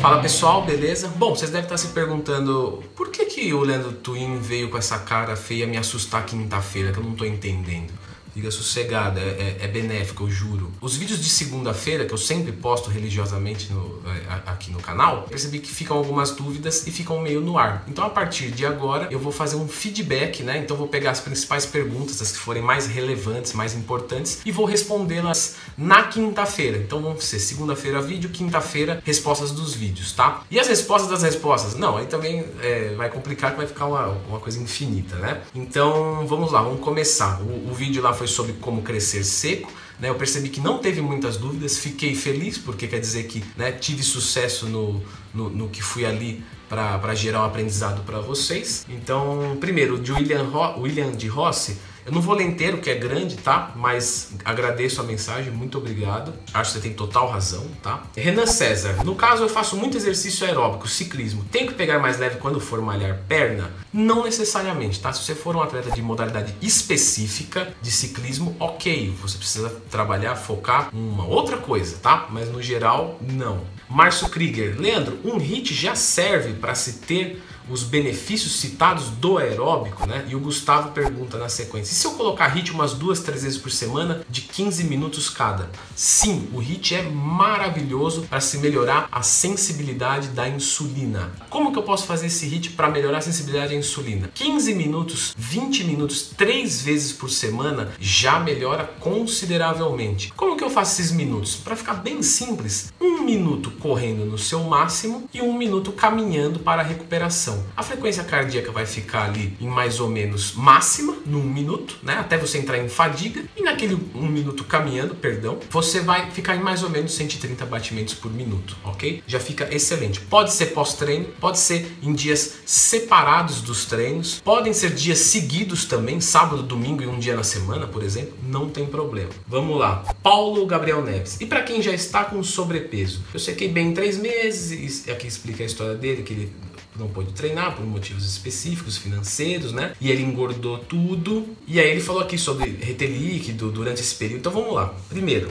Fala pessoal, beleza? Bom, vocês devem estar se perguntando por que, que o Leandro Twin veio com essa cara feia me assustar quinta-feira, que eu não tô entendendo. Fica sossegada, é, é, é benéfico, eu juro. Os vídeos de segunda-feira, que eu sempre posto religiosamente no, é, aqui no canal, percebi que ficam algumas dúvidas e ficam meio no ar. Então, a partir de agora, eu vou fazer um feedback, né? Então, vou pegar as principais perguntas, as que forem mais relevantes, mais importantes, e vou respondê-las na quinta-feira. Então, vão ser segunda-feira vídeo, quinta-feira respostas dos vídeos, tá? E as respostas das respostas? Não, aí também é, vai complicar, que vai ficar uma, uma coisa infinita, né? Então, vamos lá, vamos começar. O, o vídeo lá foi sobre como crescer seco. Né, eu percebi que não teve muitas dúvidas, fiquei feliz, porque quer dizer que né, tive sucesso no, no, no que fui ali para gerar um aprendizado para vocês. Então, primeiro, de William, Ro William de Rossi, eu não vou ler inteiro, que é grande, tá? Mas agradeço a mensagem, muito obrigado. Acho que você tem total razão, tá? Renan César, no caso eu faço muito exercício aeróbico, ciclismo. Tenho que pegar mais leve quando for malhar perna? Não necessariamente, tá? Se você for um atleta de modalidade específica de ciclismo, ok. Você precisa trabalhar, focar em uma outra coisa, tá? Mas no geral, não. Márcio Krieger, Leandro, um HIT já serve para se ter os benefícios citados do aeróbico, né? E o Gustavo pergunta na sequência: e se eu colocar HIT umas duas, três vezes por semana de 15 minutos cada? Sim, o HIT é maravilhoso para se melhorar a sensibilidade da insulina. Como que eu posso fazer esse HIT para melhorar a sensibilidade à insulina? 15 minutos, 20 minutos, três vezes por semana já melhora consideravelmente. Como que eu faço esses minutos? Para ficar bem simples, um minuto correndo no seu máximo e um minuto caminhando para a recuperação. A frequência cardíaca vai ficar ali em mais ou menos máxima, num minuto, né? Até você entrar em fadiga. E naquele um minuto caminhando, perdão, você vai ficar em mais ou menos 130 batimentos por minuto, ok? Já fica excelente. Pode ser pós-treino, pode ser em dias separados dos treinos, podem ser dias seguidos também, sábado, domingo e um dia na semana, por exemplo, não tem problema. Vamos lá. Paulo Gabriel Neves. E para quem já está com sobrepeso? Eu sequei bem em três meses, aqui explica a história dele, que ele não pôde treinar por motivos específicos, financeiros, né? E ele engordou tudo. E aí ele falou aqui sobre reter líquido durante esse período. Então vamos lá. Primeiro,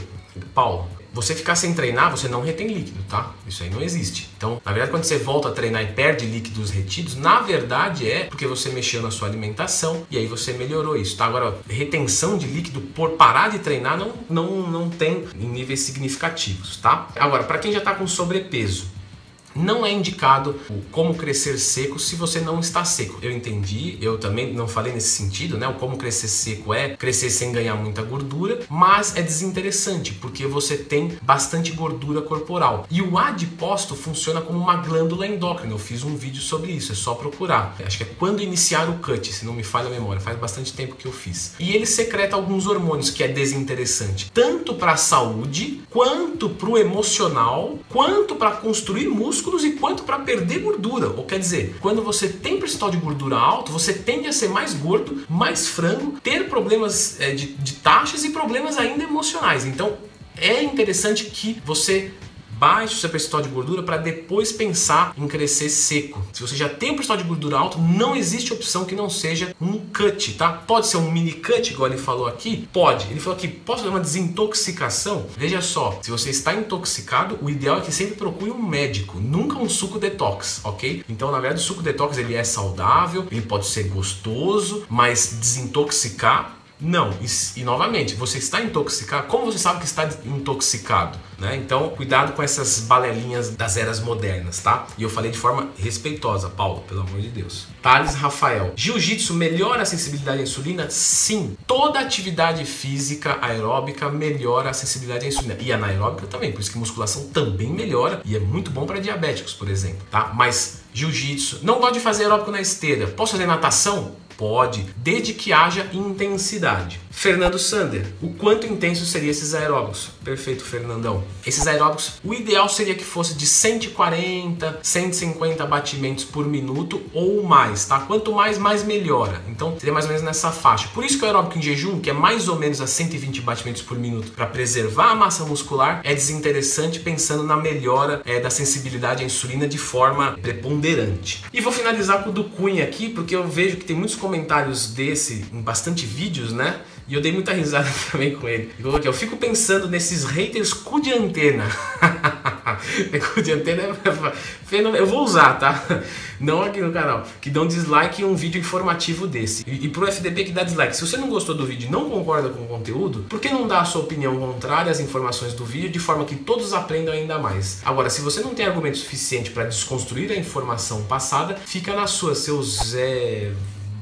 Paulo, você ficar sem treinar, você não retém líquido, tá? Isso aí não existe. Então, na verdade, quando você volta a treinar e perde líquidos retidos, na verdade é porque você mexeu na sua alimentação e aí você melhorou isso, tá? Agora, retenção de líquido por parar de treinar não, não, não tem em níveis significativos, tá? Agora, para quem já está com sobrepeso, não é indicado o como crescer seco se você não está seco. Eu entendi, eu também não falei nesse sentido, né? O como crescer seco é crescer sem ganhar muita gordura, mas é desinteressante porque você tem bastante gordura corporal. E o adipócito funciona como uma glândula endócrina. Eu fiz um vídeo sobre isso, é só procurar. Acho que é quando iniciar o cut, se não me falha a memória, faz bastante tempo que eu fiz. E ele secreta alguns hormônios que é desinteressante, tanto para a saúde, quanto para o emocional, quanto para construir músculo músculos e quanto para perder gordura. Ou quer dizer, quando você tem percentual de gordura alto, você tende a ser mais gordo, mais frango, ter problemas é, de, de taxas e problemas ainda emocionais. Então é interessante que você baixe o seu percentual de gordura para depois pensar em crescer seco. Se você já tem um percentual de gordura alto, não existe opção que não seja um cut, tá? Pode ser um mini cut, igual ele falou aqui? Pode. Ele falou aqui, posso fazer uma desintoxicação? Veja só, se você está intoxicado, o ideal é que sempre procure um médico, nunca um suco detox, ok? Então, na verdade, o suco detox ele é saudável, ele pode ser gostoso, mas desintoxicar não, e, e, novamente, você está intoxicado. Como você sabe que está intoxicado? Né? Então, cuidado com essas balelinhas das eras modernas, tá? E eu falei de forma respeitosa, Paulo, pelo amor de Deus. Thales Rafael, jiu-jitsu melhora a sensibilidade à insulina? Sim. Toda atividade física aeróbica melhora a sensibilidade à insulina. E anaeróbica também, por isso que musculação também melhora e é muito bom para diabéticos, por exemplo, tá? Mas jiu-jitsu, não gosto de fazer aeróbico na esteira. Posso fazer natação? Pode, desde que haja intensidade. Fernando Sander, o quanto intenso seriam esses aeróbicos? Perfeito, Fernandão. Esses aeróbicos, o ideal seria que fosse de 140, 150 batimentos por minuto ou mais, tá? Quanto mais, mais melhora. Então, seria mais ou menos nessa faixa. Por isso que o aeróbico em jejum, que é mais ou menos a 120 batimentos por minuto, para preservar a massa muscular, é desinteressante pensando na melhora é, da sensibilidade à insulina de forma preponderante. E vou finalizar com o do Cunha aqui, porque eu vejo que tem muitos comentários desse em bastante vídeos, né? E eu dei muita risada também com ele. Ele falou aqui, eu fico pensando nesses haters cu de antena. de antena eu vou usar, tá? Não aqui no canal. Que dão dislike em um vídeo informativo desse. E, e pro FDP que dá dislike. Se você não gostou do vídeo e não concorda com o conteúdo, por que não dá a sua opinião contrária às informações do vídeo de forma que todos aprendam ainda mais? Agora, se você não tem argumento suficiente para desconstruir a informação passada, fica na sua, seu Zé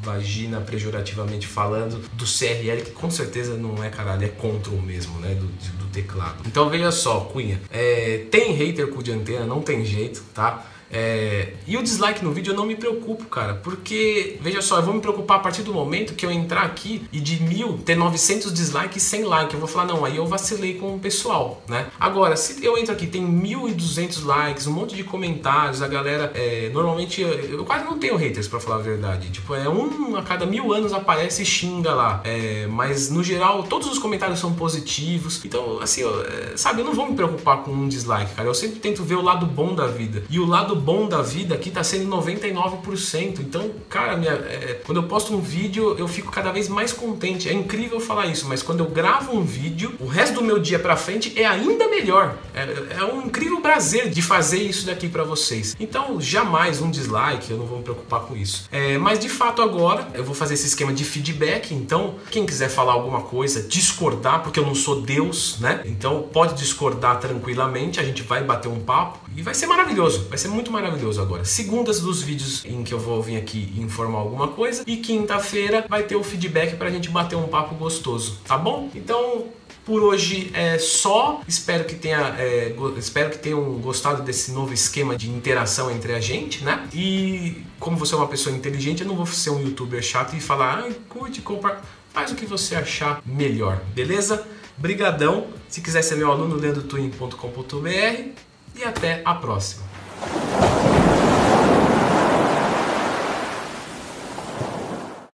vagina pejorativamente falando do CRL, que com certeza não é caralho, é control mesmo, né? Do, do teclado. Então veja só, Cunha, é, tem hater com de antena, não tem jeito, tá? É, e o dislike no vídeo eu não me preocupo, cara, porque, veja só, eu vou me preocupar a partir do momento que eu entrar aqui e de mil ter 900 dislikes sem like. Eu vou falar, não, aí eu vacilei com o pessoal, né? Agora, se eu entro aqui, tem 1.200 likes, um monte de comentários, a galera, é, normalmente, eu, eu, quase não tenho haters, para falar a verdade. Tipo, é um a cada mil anos aparece e xinga lá. É, mas, no geral, todos os comentários são positivos. Então, assim, eu, é, sabe, eu não vou me preocupar com um dislike, cara. Eu sempre tento ver o lado bom da vida. E o lado bom da vida aqui tá sendo 99%. Então, cara, minha, é, quando eu posto um vídeo, eu fico cada vez mais contente. É incrível falar isso, mas quando eu gravo um vídeo, o resto do meu dia pra frente é ainda melhor. É, é um incrível prazer de fazer isso daqui para vocês. Então, jamais um dislike, eu não vou me preocupar com isso. É, mas de fato, agora eu vou fazer esse esquema de feedback. Então, quem quiser falar alguma coisa, discordar, porque eu não sou Deus, né? Então, pode discordar tranquilamente, a gente vai bater um papo e vai ser maravilhoso, vai ser muito maravilhoso agora. Segundas dos vídeos em que eu vou vir aqui informar alguma coisa e quinta-feira vai ter o feedback pra gente bater um papo gostoso, tá bom? Então, por hoje é só. Espero que tenha, é, espero que tenham gostado desse novo esquema de interação entre a gente, né? E como você é uma pessoa inteligente, eu não vou ser um youtuber chato e falar, ah, curte, compra, faz o que você achar melhor, beleza? Brigadão. Se quiser ser meu aluno, lendotwin.com.br e até a próxima.